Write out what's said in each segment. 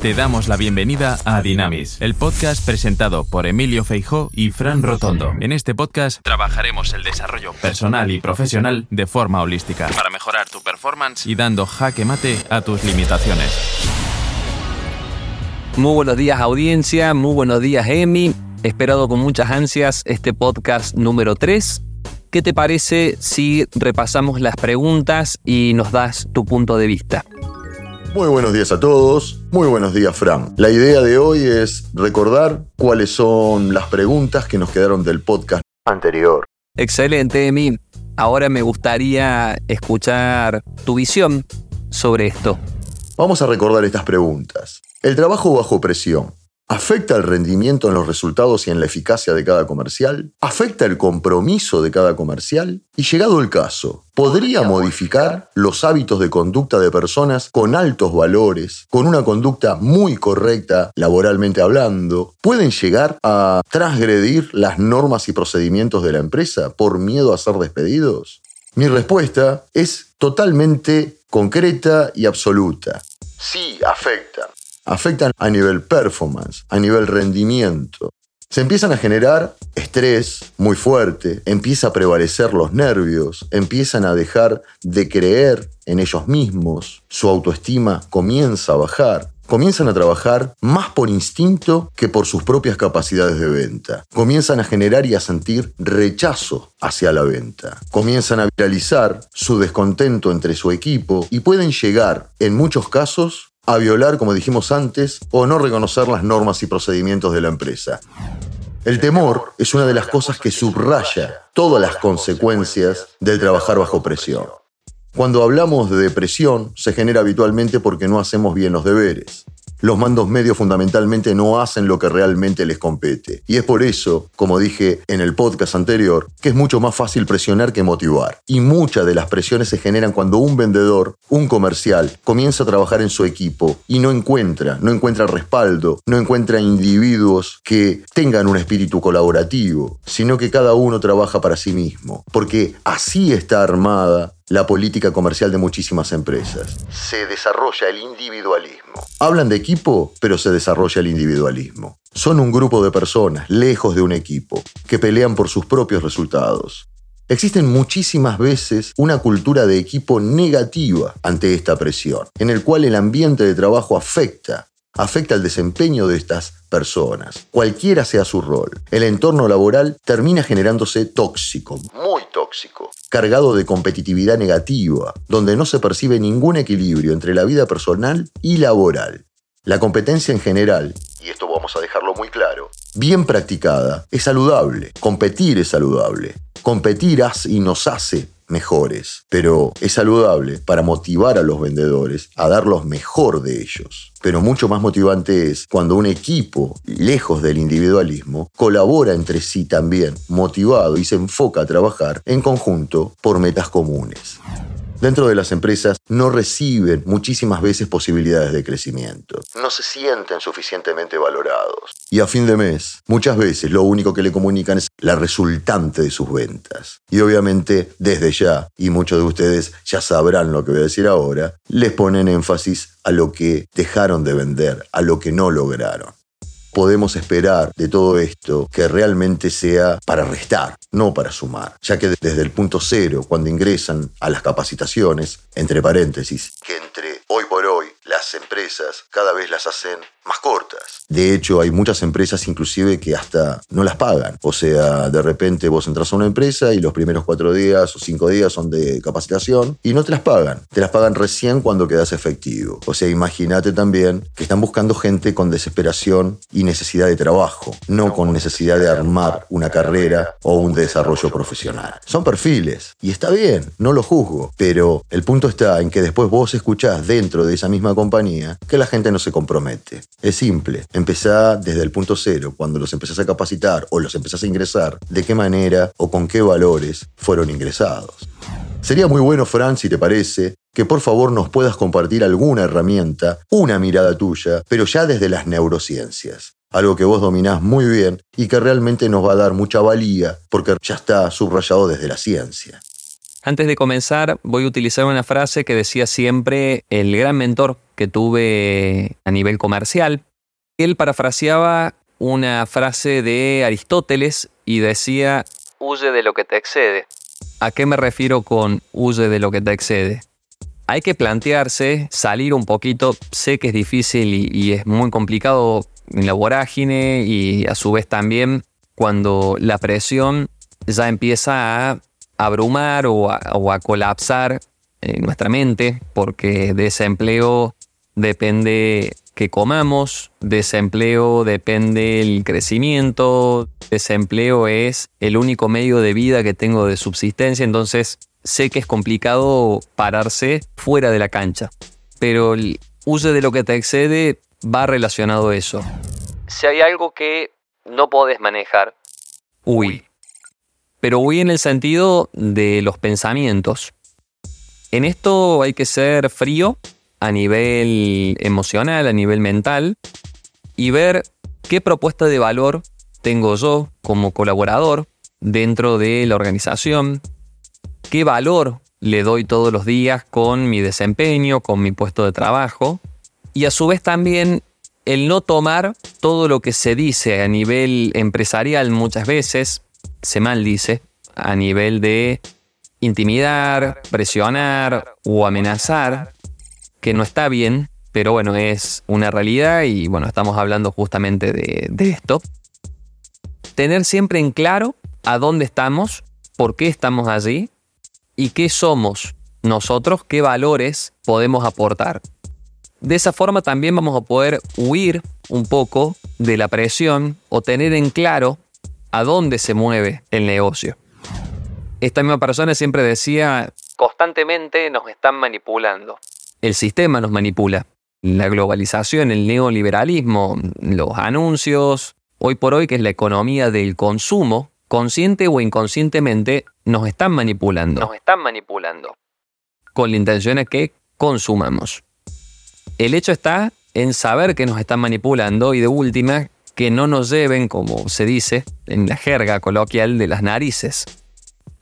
Te damos la bienvenida a Dynamis, el podcast presentado por Emilio Feijó y Fran Rotondo. En este podcast trabajaremos el desarrollo personal y profesional de forma holística para mejorar tu performance y dando jaque mate a tus limitaciones. Muy buenos días audiencia, muy buenos días Emi. Esperado con muchas ansias este podcast número 3. ¿Qué te parece si repasamos las preguntas y nos das tu punto de vista? Muy buenos días a todos, muy buenos días Fran. La idea de hoy es recordar cuáles son las preguntas que nos quedaron del podcast anterior. Excelente, Emi. Ahora me gustaría escuchar tu visión sobre esto. Vamos a recordar estas preguntas. El trabajo bajo presión ¿Afecta el rendimiento en los resultados y en la eficacia de cada comercial? ¿Afecta el compromiso de cada comercial? Y llegado el caso, ¿podría modificar los hábitos de conducta de personas con altos valores, con una conducta muy correcta laboralmente hablando? ¿Pueden llegar a transgredir las normas y procedimientos de la empresa por miedo a ser despedidos? Mi respuesta es totalmente concreta y absoluta. Sí, afecta afectan a nivel performance, a nivel rendimiento. Se empiezan a generar estrés muy fuerte, empieza a prevalecer los nervios, empiezan a dejar de creer en ellos mismos, su autoestima comienza a bajar, comienzan a trabajar más por instinto que por sus propias capacidades de venta. Comienzan a generar y a sentir rechazo hacia la venta. Comienzan a viralizar su descontento entre su equipo y pueden llegar, en muchos casos, a violar, como dijimos antes, o no reconocer las normas y procedimientos de la empresa. El temor es una de las cosas que subraya todas las consecuencias del trabajar bajo presión. Cuando hablamos de depresión, se genera habitualmente porque no hacemos bien los deberes los mandos medios fundamentalmente no hacen lo que realmente les compete. Y es por eso, como dije en el podcast anterior, que es mucho más fácil presionar que motivar. Y muchas de las presiones se generan cuando un vendedor, un comercial, comienza a trabajar en su equipo y no encuentra, no encuentra respaldo, no encuentra individuos que tengan un espíritu colaborativo, sino que cada uno trabaja para sí mismo. Porque así está armada la política comercial de muchísimas empresas. Se desarrolla el individualismo. Hablan de equipo, pero se desarrolla el individualismo. Son un grupo de personas, lejos de un equipo, que pelean por sus propios resultados. Existen muchísimas veces una cultura de equipo negativa ante esta presión, en el cual el ambiente de trabajo afecta afecta el desempeño de estas personas, cualquiera sea su rol. El entorno laboral termina generándose tóxico, muy tóxico, cargado de competitividad negativa, donde no se percibe ningún equilibrio entre la vida personal y laboral. La competencia en general, y esto vamos a dejarlo muy claro, bien practicada, es saludable. Competir es saludable. Competir hace y nos hace mejores, pero es saludable para motivar a los vendedores a dar lo mejor de ellos. Pero mucho más motivante es cuando un equipo, lejos del individualismo, colabora entre sí también, motivado y se enfoca a trabajar en conjunto por metas comunes dentro de las empresas no reciben muchísimas veces posibilidades de crecimiento. No se sienten suficientemente valorados. Y a fin de mes, muchas veces lo único que le comunican es la resultante de sus ventas. Y obviamente, desde ya, y muchos de ustedes ya sabrán lo que voy a decir ahora, les ponen énfasis a lo que dejaron de vender, a lo que no lograron podemos esperar de todo esto que realmente sea para restar, no para sumar, ya que desde el punto cero, cuando ingresan a las capacitaciones, entre paréntesis, que entre las empresas cada vez las hacen más cortas. De hecho, hay muchas empresas inclusive que hasta no las pagan. O sea, de repente vos entras a una empresa y los primeros cuatro días o cinco días son de capacitación y no te las pagan. Te las pagan recién cuando quedas efectivo. O sea, imagínate también que están buscando gente con desesperación y necesidad de trabajo, no con necesidad de armar una carrera o un desarrollo profesional. Son perfiles y está bien, no lo juzgo, pero el punto está en que después vos escuchás dentro de esa misma compañía que la gente no se compromete. Es simple, empezá desde el punto cero, cuando los empezás a capacitar o los empezás a ingresar, de qué manera o con qué valores fueron ingresados. Sería muy bueno, Fran, si te parece, que por favor nos puedas compartir alguna herramienta, una mirada tuya, pero ya desde las neurociencias. Algo que vos dominás muy bien y que realmente nos va a dar mucha valía porque ya está subrayado desde la ciencia. Antes de comenzar, voy a utilizar una frase que decía siempre el gran mentor que tuve a nivel comercial. Él parafraseaba una frase de Aristóteles y decía, huye de lo que te excede. ¿A qué me refiero con huye de lo que te excede? Hay que plantearse, salir un poquito, sé que es difícil y, es muy complicado en la vorágine y a su vez también cuando la presión ya empieza a abrumar o a, colapsar en nuestra mente, porque de ese empleo depende que comamos, de ese empleo depende el crecimiento, de ese empleo es el único medio de vida que tengo de subsistencia, entonces sé que es complicado pararse fuera de la cancha, pero el uso de lo que te excede va relacionado a eso. Si hay algo que no podés manejar, uy, pero voy en el sentido de los pensamientos. En esto hay que ser frío a nivel emocional, a nivel mental, y ver qué propuesta de valor tengo yo como colaborador dentro de la organización, qué valor le doy todos los días con mi desempeño, con mi puesto de trabajo, y a su vez también el no tomar todo lo que se dice a nivel empresarial muchas veces se maldice a nivel de intimidar, presionar o amenazar, que no está bien, pero bueno, es una realidad y bueno, estamos hablando justamente de, de esto. Tener siempre en claro a dónde estamos, por qué estamos allí y qué somos nosotros, qué valores podemos aportar. De esa forma también vamos a poder huir un poco de la presión o tener en claro a dónde se mueve el negocio. Esta misma persona siempre decía, constantemente nos están manipulando. El sistema nos manipula. La globalización, el neoliberalismo, los anuncios, hoy por hoy que es la economía del consumo, consciente o inconscientemente, nos están manipulando. Nos están manipulando. Con la intención de que consumamos. El hecho está en saber que nos están manipulando y de última que no nos lleven, como se dice en la jerga coloquial, de las narices.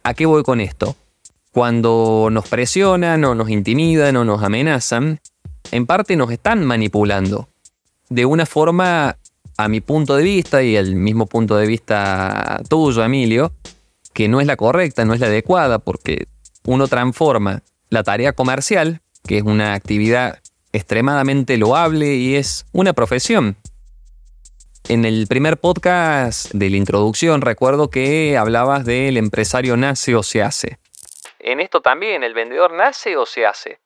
¿A qué voy con esto? Cuando nos presionan o nos intimidan o nos amenazan, en parte nos están manipulando. De una forma, a mi punto de vista y el mismo punto de vista tuyo, Emilio, que no es la correcta, no es la adecuada, porque uno transforma la tarea comercial, que es una actividad extremadamente loable y es una profesión. En el primer podcast de la introducción recuerdo que hablabas del empresario nace o se hace. En esto también, ¿el vendedor nace o se hace?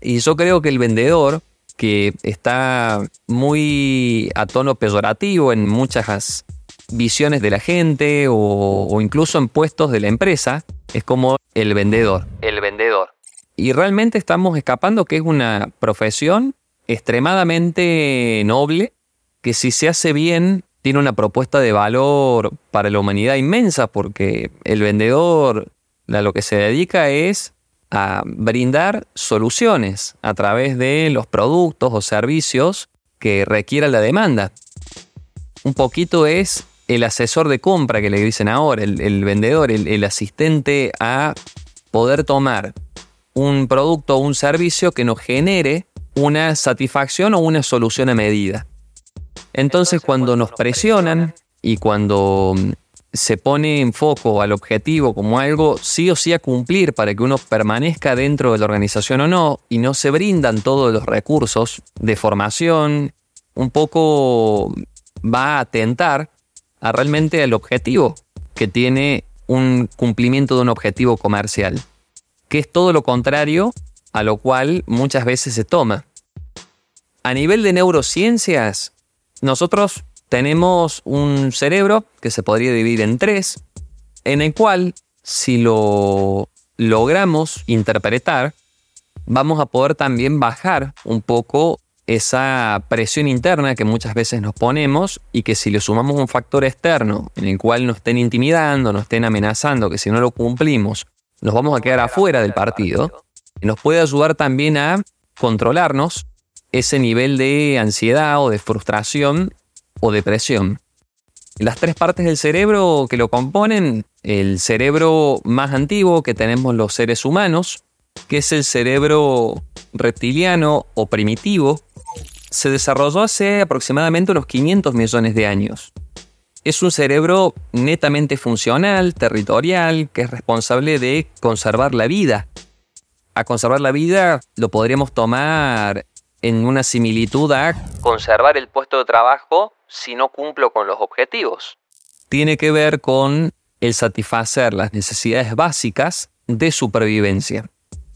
Y yo creo que el vendedor, que está muy a tono peyorativo en muchas visiones de la gente o, o incluso en puestos de la empresa, es como el vendedor. El vendedor. Y realmente estamos escapando que es una profesión extremadamente noble que si se hace bien tiene una propuesta de valor para la humanidad inmensa porque el vendedor a lo que se dedica es a brindar soluciones a través de los productos o servicios que requiera la demanda. Un poquito es el asesor de compra que le dicen ahora, el, vendedor, el, el asistente a poder tomar un producto o un servicio que nos genere una satisfacción o una solución a medida. Entonces cuando nos presionan y cuando mm, se pone en foco al objetivo como algo sí o sí a cumplir para que uno permanezca dentro de la organización o no, y no se brindan todos los recursos de formación, un poco va a atentar a realmente al objetivo que tiene un cumplimiento de un objetivo comercial, que es todo lo contrario a lo cual muchas veces se toma. A nivel de neurociencias, nosotros tenemos un cerebro que se podría dividir en tres, en el cual si lo logramos interpretar, vamos a poder también bajar un poco esa presión interna que muchas veces nos ponemos y que si le sumamos un factor externo en el cual nos estén intimidando, nos estén amenazando, que si no lo cumplimos nos vamos a quedar afuera del partido, nos puede ayudar también a controlarnos ese nivel de ansiedad o de frustración o depresión. Las tres partes del cerebro que lo componen, el cerebro más antiguo que tenemos los seres humanos, que es el cerebro reptiliano o primitivo, se desarrolló hace aproximadamente unos 500 millones de años. Es un cerebro netamente funcional, territorial, que es responsable de conservar la vida. A conservar la vida lo podríamos tomar en una similitud a conservar el puesto de trabajo si no cumplo con los objetivos. Tiene que ver con el satisfacer las necesidades básicas de supervivencia.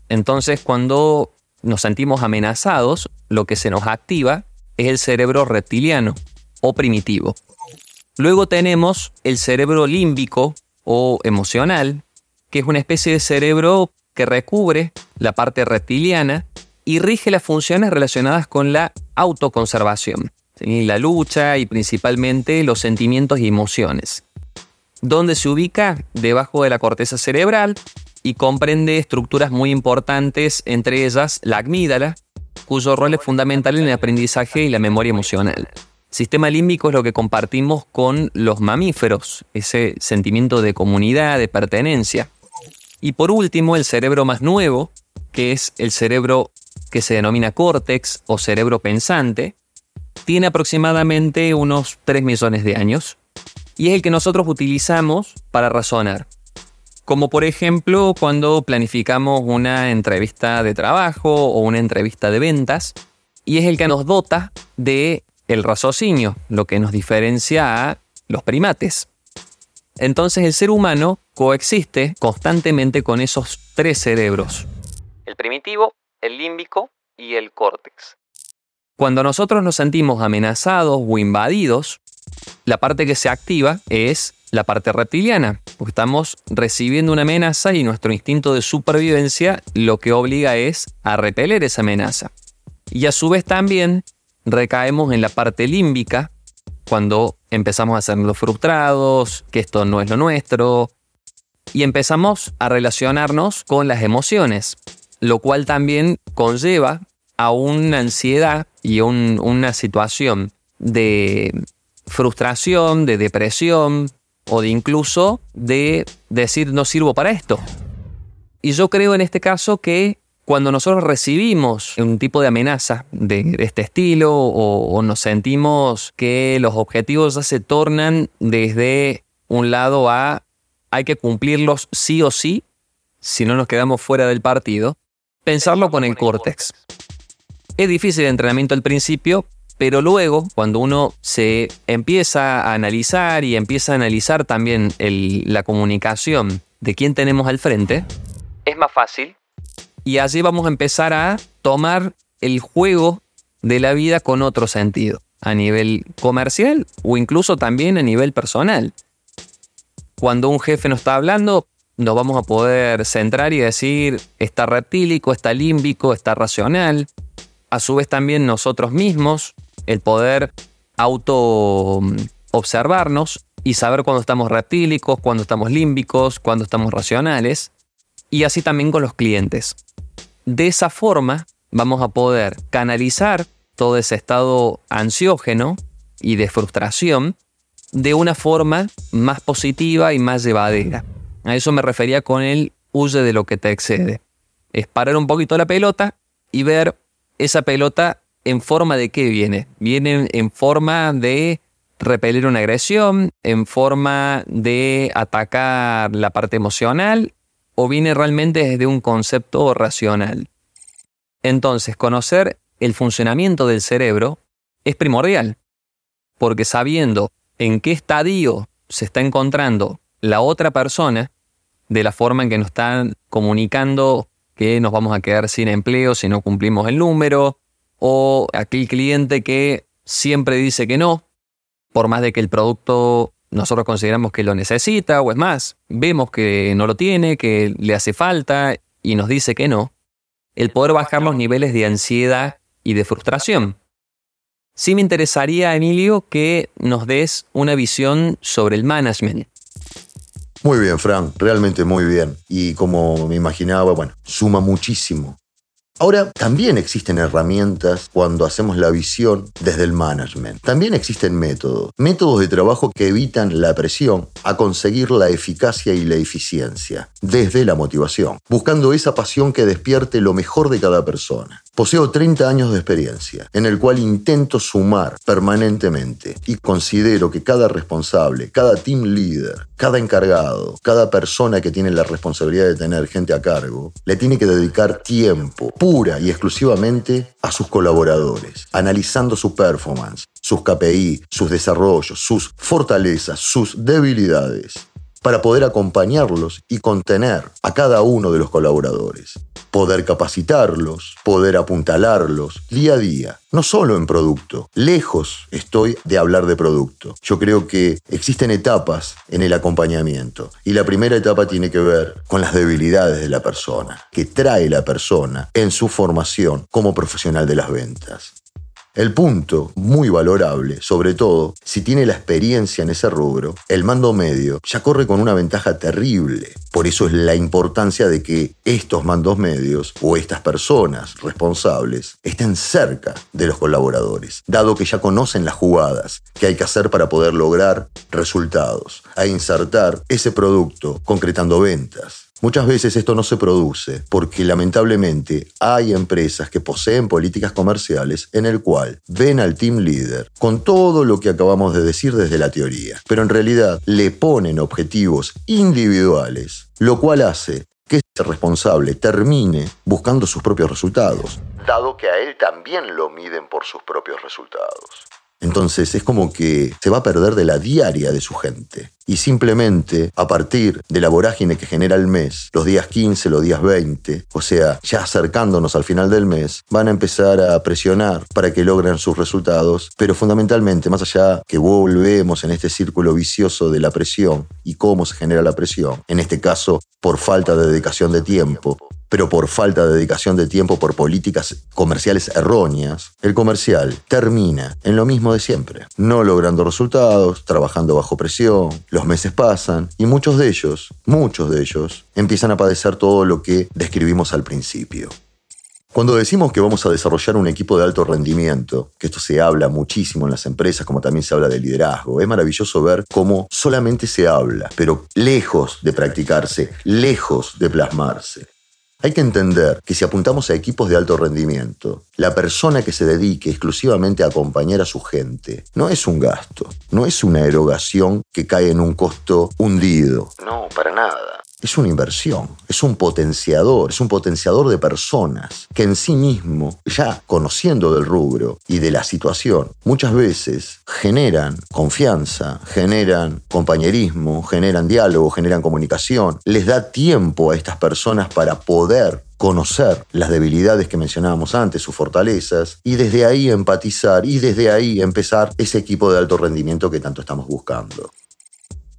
Entonces, cuando nos sentimos amenazados, lo que se nos activa es el cerebro reptiliano o primitivo. Luego tenemos el cerebro límbico o emocional, que es una especie de cerebro que recubre la parte reptiliana y rige las funciones relacionadas con la autoconservación, la lucha y principalmente los sentimientos y emociones. Donde se ubica debajo de la corteza cerebral y comprende estructuras muy importantes, entre ellas la amígdala, cuyo rol es fundamental en el aprendizaje y la memoria emocional. Sistema límbico es lo que compartimos con los mamíferos, ese sentimiento de comunidad, de pertenencia. Y por último, el cerebro más nuevo, que es el cerebro que se denomina córtex o cerebro pensante, tiene aproximadamente unos 3 millones de años y es el que nosotros utilizamos para razonar. Como por ejemplo cuando planificamos una entrevista de trabajo o una entrevista de ventas y es el que nos dota de el raciocinio, lo que nos diferencia a los primates. Entonces el ser humano coexiste constantemente con esos tres cerebros. El primitivo, el límbico y el córtex. Cuando nosotros nos sentimos amenazados o invadidos, la parte que se activa es la parte reptiliana, porque estamos recibiendo una amenaza y nuestro instinto de supervivencia lo que obliga es a repeler esa amenaza. Y a su vez también recaemos en la parte límbica, cuando empezamos a sernos frustrados, que esto no es lo nuestro, y empezamos a relacionarnos con las emociones, lo cual también conlleva a una ansiedad y una situación de frustración, de depresión o de incluso de decir no sirvo para esto. Y yo creo en este caso que cuando nosotros recibimos un tipo de amenaza de este estilo o, nos sentimos que los objetivos ya se tornan desde un lado a hay que cumplirlos sí o sí, si no nos quedamos fuera del partido, pensarlo con el córtex. Es difícil el entrenamiento al principio, pero luego, cuando uno se empieza a analizar y empieza a analizar también la comunicación de quién tenemos al frente, es más fácil y así vamos a empezar a tomar el juego de la vida con otro sentido, a nivel comercial o incluso también a nivel personal. Cuando un jefe nos está hablando, nos vamos a poder centrar y decir, está reptílico, está límbico, está racional. A su vez también nosotros mismos, el poder auto mm, observarnos y saber cuándo estamos reptílicos, cuándo estamos límbicos, cuándo estamos racionales. Y así también con los clientes. De esa forma vamos a poder canalizar todo ese estado ansiógeno y de frustración de una forma más positiva y más llevadera. A eso me refería con el huye de lo que te excede. Es parar un poquito la pelota y ver esa pelota en forma de qué viene. Viene en forma de repeler una agresión, en forma de atacar la parte emocional o viene realmente desde un concepto racional. Entonces, conocer el funcionamiento del cerebro es primordial, porque sabiendo en qué estadio se está encontrando la otra persona, de la forma en que nos están comunicando que nos vamos a quedar sin empleo si no cumplimos el número, o aquel cliente que siempre dice que no, por más de que el producto nosotros consideramos que lo necesita, o es más, vemos que no lo tiene, que le hace falta y nos dice que no, el poder bajar los niveles de ansiedad y de frustración. Sí me interesaría, Emilio, que nos des una visión sobre el management. Muy bien, Frank, realmente muy bien. Y como me imaginaba, bueno, suma muchísimo Ahora, también existen herramientas cuando hacemos la visión desde el management. También existen métodos, métodos de trabajo que evitan la presión a conseguir la eficacia y la eficiencia desde la motivación, buscando esa pasión que despierte lo mejor de cada persona. Poseo 30 años de experiencia, en el cual intento sumar permanentemente y considero que cada responsable, cada team leader, cada encargado, cada persona que tiene la responsabilidad de tener gente a cargo, le tiene que dedicar tiempo pura y exclusivamente a sus colaboradores, analizando su performance, sus KPI, sus desarrollos, sus fortalezas, sus debilidades para poder acompañarlos y contener a cada uno de los colaboradores. Poder capacitarlos, poder apuntalarlos día a día, no solo en producto. Lejos estoy de hablar de producto. Yo creo que existen etapas en el acompañamiento y la primera etapa tiene que ver con las debilidades de la persona, que trae la persona en su formación como profesional de las ventas. El punto, muy valorable, sobre todo si tiene la experiencia en ese rubro, el mando medio ya corre con una ventaja terrible. Por eso es la importancia de que estos mandos medios o estas personas responsables estén cerca de los colaboradores, dado que ya conocen las jugadas que hay que hacer para poder lograr resultados, a insertar ese producto concretando ventas. Muchas veces esto no se produce porque lamentablemente hay empresas que poseen políticas comerciales en el cual ven al team leader con todo lo que acabamos de decir desde la teoría, pero en realidad le ponen objetivos individuales, lo cual hace que ese responsable termine buscando sus propios resultados, dado que a él también lo miden por sus propios resultados. Entonces es como que se va a perder de la diaria de su gente. Y simplemente a partir de la vorágine que genera el mes, los días 15, los días 20, o sea, ya acercándonos al final del mes, van a empezar a presionar para que logren sus resultados, pero fundamentalmente, más allá que volvemos en este círculo vicioso de la presión y cómo se genera la presión, en este caso por falta de dedicación de tiempo, pero por falta de dedicación de tiempo por políticas comerciales erróneas, el comercial termina en lo mismo de siempre, no logrando resultados, trabajando bajo presión, los meses pasan y muchos de ellos, muchos de ellos, empiezan a padecer todo lo que describimos al principio. Cuando decimos que vamos a desarrollar un equipo de alto rendimiento, que esto se habla muchísimo en las empresas, como también se habla de liderazgo, es maravilloso ver cómo solamente se habla, pero lejos de practicarse, lejos de plasmarse. Hay que entender que si apuntamos a equipos de alto rendimiento, la persona que se dedique exclusivamente a acompañar a su gente no es un gasto, no es una erogación que cae en un costo hundido. No, para nada es una inversión, es un potenciador, es un potenciador de personas que en sí mismo, ya conociendo del rubro y de la situación, muchas veces generan confianza, generan compañerismo, generan diálogo, generan comunicación, les da tiempo a estas personas para poder conocer las debilidades que mencionábamos antes, sus fortalezas, y desde ahí empatizar y desde ahí empezar ese equipo de alto rendimiento que tanto estamos buscando.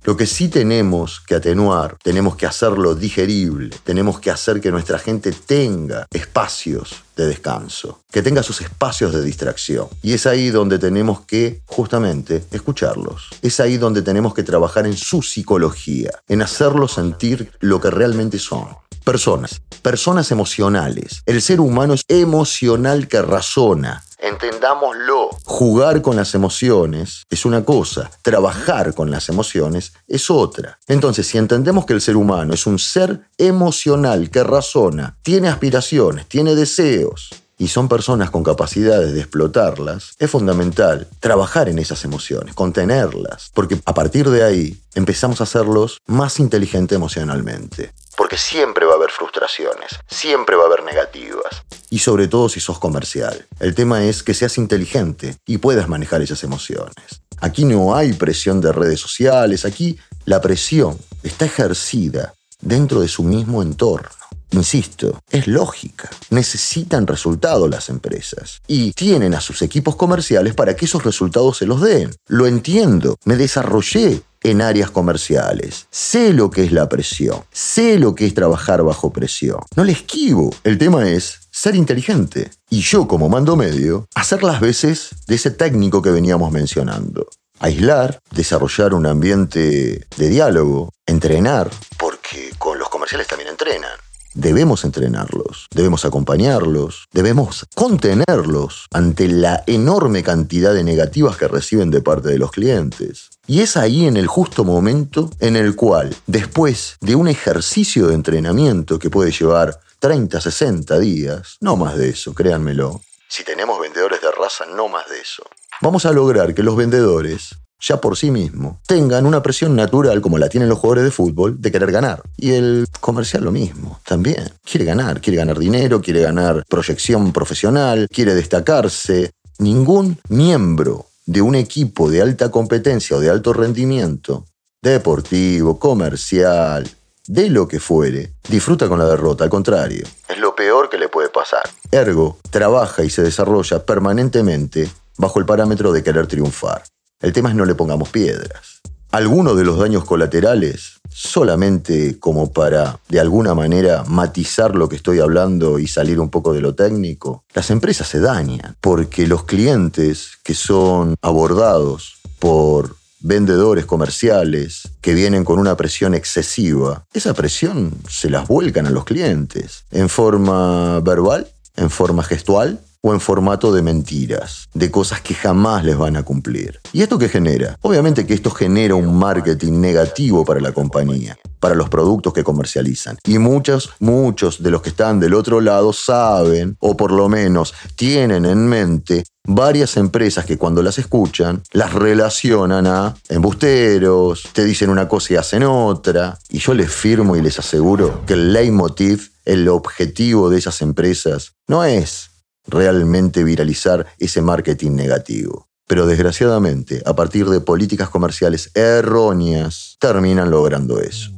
Lo que sí tenemos que atenuar, tenemos que hacerlo digerible, tenemos que hacer que nuestra gente tenga espacios de descanso, que tenga sus espacios de distracción. Y es ahí donde tenemos que justamente escucharlos. Es ahí donde tenemos que trabajar en su psicología, en hacerlos sentir lo que realmente son. Personas, personas emocionales. El ser humano es emocional que razona, Entendámoslo. Jugar con las emociones es una cosa, trabajar con las emociones es otra. Entonces, si entendemos que el ser humano es un ser emocional que razona, tiene aspiraciones, tiene deseos, y son personas con capacidades de explotarlas, es fundamental trabajar en esas emociones, contenerlas, porque a partir de ahí empezamos a hacerlos más inteligentes emocionalmente. Porque siempre va a haber frustraciones, siempre va a haber negativas. Y sobre todo si sos comercial. El tema es que seas inteligente y puedas manejar esas emociones. Aquí no hay presión de redes sociales, aquí la presión está ejercida dentro de su mismo entorno. Insisto, es lógica. Necesitan resultados las empresas y tienen a sus equipos comerciales para que esos resultados se los den. Lo entiendo, me desarrollé en áreas comerciales. Sé lo que es la presión, sé lo que es trabajar bajo presión. No le esquivo. El tema es ser inteligente. Y yo como mando medio, hacer las veces de ese técnico que veníamos mencionando. Aislar, desarrollar un ambiente de diálogo, entrenar, porque con los comerciales también entrenan debemos entrenarlos, debemos acompañarlos, debemos contenerlos ante la enorme cantidad de negativas que reciben de parte de los clientes. Y es ahí en el justo momento en el cual, después de un ejercicio de entrenamiento que puede llevar 30, 60 días, no más de eso, créanmelo, si tenemos vendedores de raza, no más de eso, vamos a lograr que los vendedores ya por sí mismo, tengan una presión natural como la tienen los jugadores de fútbol de querer ganar. Y el comercial lo mismo, también. Quiere ganar, quiere ganar dinero, quiere ganar proyección profesional, quiere destacarse. Ningún miembro de un equipo de alta competencia o de alto rendimiento, deportivo, comercial, de lo que fuere, disfruta con la derrota, al contrario. Es lo peor que le puede pasar. Ergo, trabaja y se desarrolla permanentemente bajo el parámetro de querer triunfar. El tema es no le pongamos piedras. Algunos de los daños colaterales, solamente como para de alguna manera matizar lo que estoy hablando y salir un poco de lo técnico, las empresas se dañan porque los clientes que son abordados por vendedores comerciales que vienen con una presión excesiva, esa presión se las vuelcan a los clientes en forma verbal, en forma gestual o en formato de mentiras, de cosas que jamás les van a cumplir. ¿Y esto qué genera? Obviamente que esto genera un marketing negativo para la compañía, para los productos que comercializan. Y muchos, muchos de los que están del otro lado saben, o por lo menos tienen en mente, varias empresas que cuando las escuchan las relacionan a embusteros, te dicen una cosa y hacen otra. Y yo les firmo y les aseguro que el leitmotiv, el objetivo de esas empresas, no es realmente viralizar ese marketing negativo. Pero desgraciadamente, a partir de políticas comerciales erróneas, terminan logrando eso.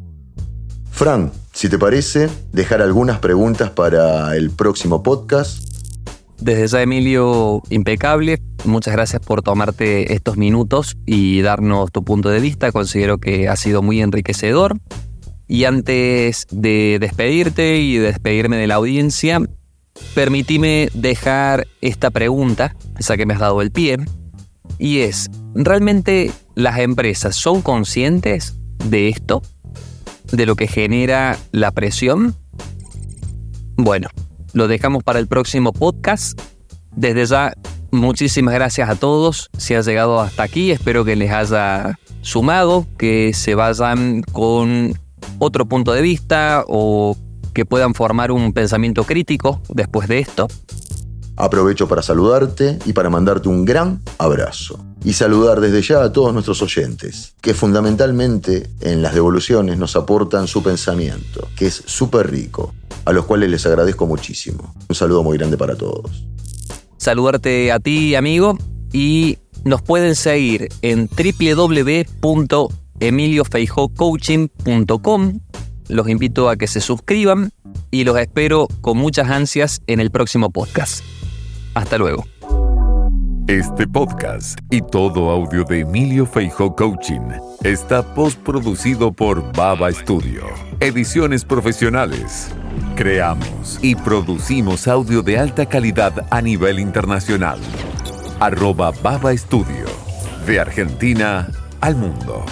Fran, si te parece, dejar algunas preguntas para el próximo podcast. Desde ya, Emilio, impecable. Muchas gracias por tomarte estos minutos y darnos tu punto de vista. Considero que ha sido muy enriquecedor. Y antes de despedirte y despedirme de la audiencia, permitime dejar esta pregunta, esa que me has dado el pie, y es, ¿realmente las empresas son conscientes de esto? ¿De lo que genera la presión? Bueno, lo dejamos para el próximo podcast. Desde ya, muchísimas gracias a todos. Si has llegado hasta aquí, espero que les haya sumado, que se vayan con otro punto de vista o que puedan formar un pensamiento crítico después de esto. Aprovecho para saludarte y para mandarte un gran abrazo. Y saludar desde ya a todos nuestros oyentes, que fundamentalmente en las devoluciones nos aportan su pensamiento, que es súper rico, a los cuales les agradezco muchísimo. Un saludo muy grande para todos. Saludarte a ti, amigo, y nos pueden seguir en www.emiliofeijocoaching.com los invito a que se suscriban y los espero con muchas ansias en el próximo podcast. Hasta luego. Este podcast y todo audio de Emilio Feijó Coaching está postproducido por Baba Studio. Ediciones profesionales. Creamos y producimos audio de alta calidad a nivel internacional. Arroba Baba Studio. De Argentina al mundo.